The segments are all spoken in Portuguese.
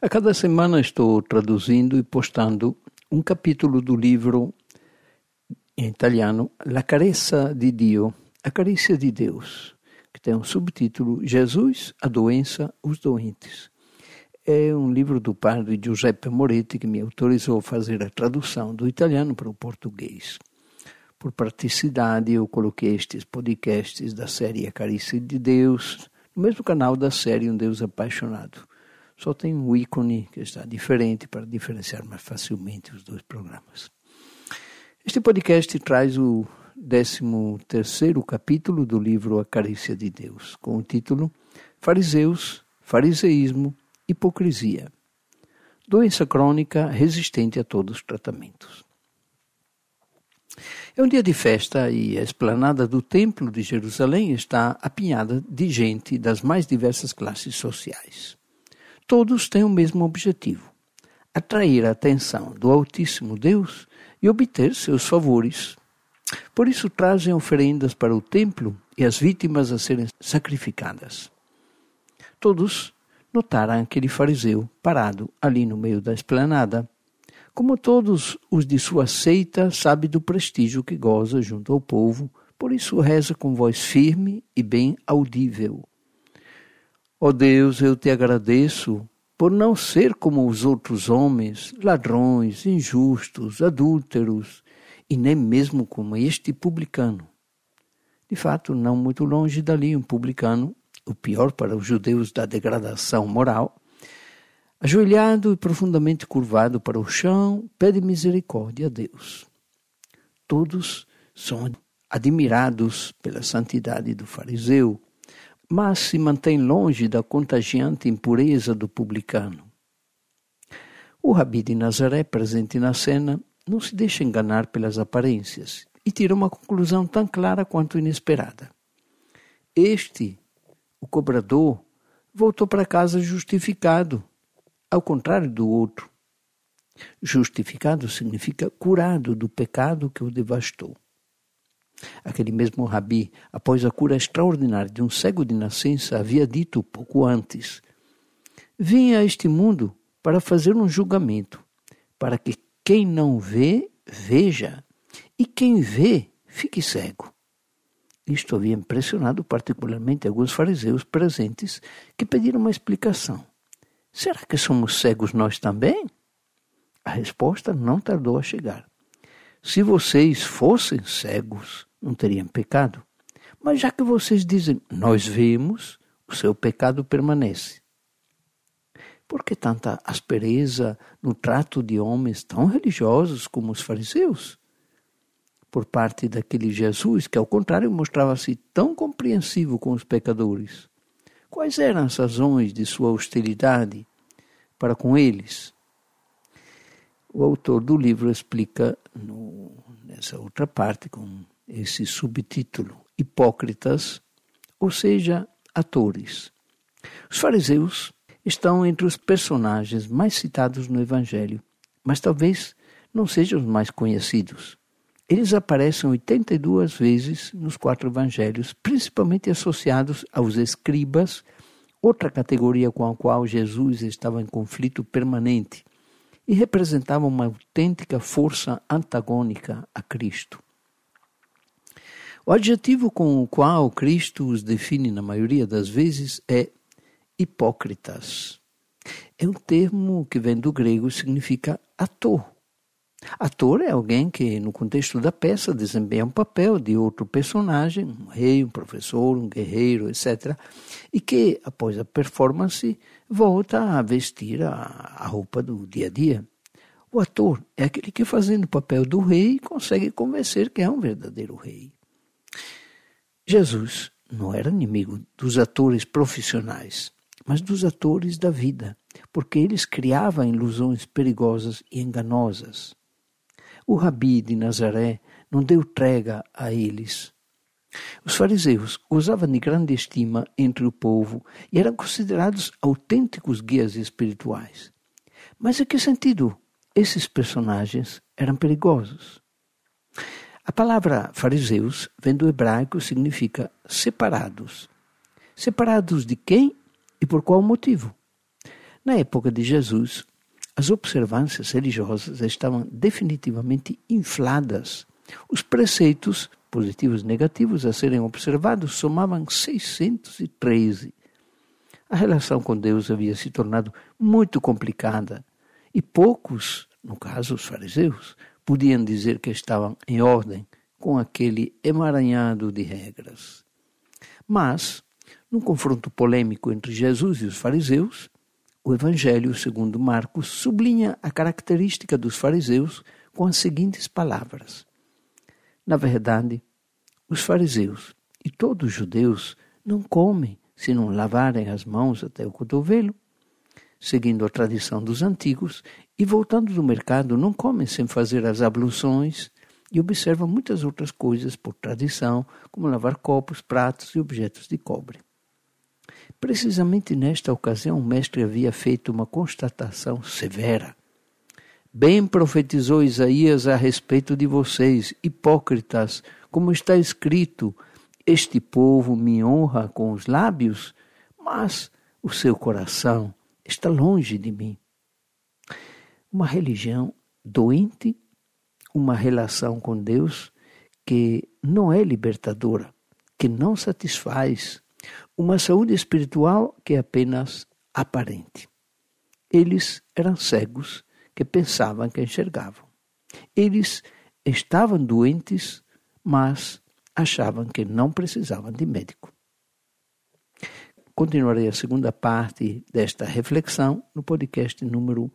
A cada semana estou traduzindo e postando um capítulo do livro em italiano La carezza di Dio, a carícia de Deus, que tem um subtítulo Jesus, a doença, os doentes. É um livro do padre Giuseppe Moretti que me autorizou a fazer a tradução do italiano para o português. Por praticidade, eu coloquei estes podcasts da série A Carícia de Deus no mesmo canal da série Um Deus Apaixonado só tem um ícone que está diferente para diferenciar mais facilmente os dois programas. Este podcast traz o 13 terceiro capítulo do livro A Carícia de Deus, com o título Fariseus, Fariseísmo, Hipocrisia. Doença crônica resistente a todos os tratamentos. É um dia de festa e a esplanada do Templo de Jerusalém está apinhada de gente das mais diversas classes sociais todos têm o mesmo objetivo: atrair a atenção do Altíssimo Deus e obter seus favores. Por isso trazem oferendas para o templo e as vítimas a serem sacrificadas. Todos notaram aquele fariseu parado ali no meio da esplanada. Como todos os de sua seita, sabe do prestígio que goza junto ao povo, por isso reza com voz firme e bem audível. Ó oh Deus, eu te agradeço por não ser como os outros homens, ladrões, injustos, adúlteros, e nem mesmo como este publicano. De fato, não muito longe dali, um publicano, o pior para os judeus da degradação moral, ajoelhado e profundamente curvado para o chão, pede misericórdia a Deus. Todos são admirados pela santidade do fariseu, mas se mantém longe da contagiante impureza do publicano. O rabi de Nazaré, presente na cena, não se deixa enganar pelas aparências e tira uma conclusão tão clara quanto inesperada. Este, o cobrador, voltou para casa justificado, ao contrário do outro. Justificado significa curado do pecado que o devastou. Aquele mesmo rabi, após a cura extraordinária de um cego de nascença, havia dito pouco antes: Vim a este mundo para fazer um julgamento, para que quem não vê, veja, e quem vê, fique cego. Isto havia impressionado particularmente alguns fariseus presentes que pediram uma explicação. Será que somos cegos nós também? A resposta não tardou a chegar. Se vocês fossem cegos, não teriam pecado. Mas já que vocês dizem, nós vemos, o seu pecado permanece. Por que tanta aspereza no trato de homens tão religiosos como os fariseus? Por parte daquele Jesus que, ao contrário, mostrava-se tão compreensivo com os pecadores. Quais eram as razões de sua hostilidade para com eles? O autor do livro explica no, nessa outra parte, com esse subtítulo, hipócritas, ou seja, atores. Os fariseus estão entre os personagens mais citados no Evangelho, mas talvez não sejam os mais conhecidos. Eles aparecem 82 vezes nos quatro evangelhos, principalmente associados aos escribas, outra categoria com a qual Jesus estava em conflito permanente, e representavam uma autêntica força antagônica a Cristo. O adjetivo com o qual Cristo os define na maioria das vezes é hipócritas. É um termo que vem do grego e significa ator. Ator é alguém que, no contexto da peça, desempenha um papel de outro personagem, um rei, um professor, um guerreiro, etc., e que, após a performance, volta a vestir a, a roupa do dia a dia. O ator é aquele que, fazendo o papel do rei, consegue convencer que é um verdadeiro rei. Jesus não era inimigo dos atores profissionais, mas dos atores da vida, porque eles criavam ilusões perigosas e enganosas. O rabi de Nazaré não deu trega a eles. Os fariseus gozavam de grande estima entre o povo e eram considerados autênticos guias espirituais. Mas em que sentido esses personagens eram perigosos? A palavra fariseus vem do hebraico significa separados. Separados de quem e por qual motivo? Na época de Jesus, as observâncias religiosas estavam definitivamente infladas. Os preceitos, positivos e negativos, a serem observados somavam 613. A relação com Deus havia se tornado muito complicada e poucos, no caso os fariseus, podiam dizer que estavam em ordem com aquele emaranhado de regras. Mas, num confronto polêmico entre Jesus e os fariseus, o Evangelho segundo Marcos sublinha a característica dos fariseus com as seguintes palavras: Na verdade, os fariseus e todos os judeus não comem se não lavarem as mãos até o cotovelo, seguindo a tradição dos antigos, e voltando do mercado não comem sem fazer as abluções e observam muitas outras coisas por tradição, como lavar copos, pratos e objetos de cobre. Precisamente nesta ocasião, o mestre havia feito uma constatação severa. Bem profetizou Isaías a respeito de vocês, hipócritas, como está escrito: Este povo me honra com os lábios, mas o seu coração está longe de mim. Uma religião doente, uma relação com Deus que não é libertadora, que não satisfaz, uma saúde espiritual que é apenas aparente. Eles eram cegos que pensavam que enxergavam. Eles estavam doentes, mas achavam que não precisavam de médico. Continuarei a segunda parte desta reflexão no podcast número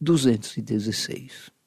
216.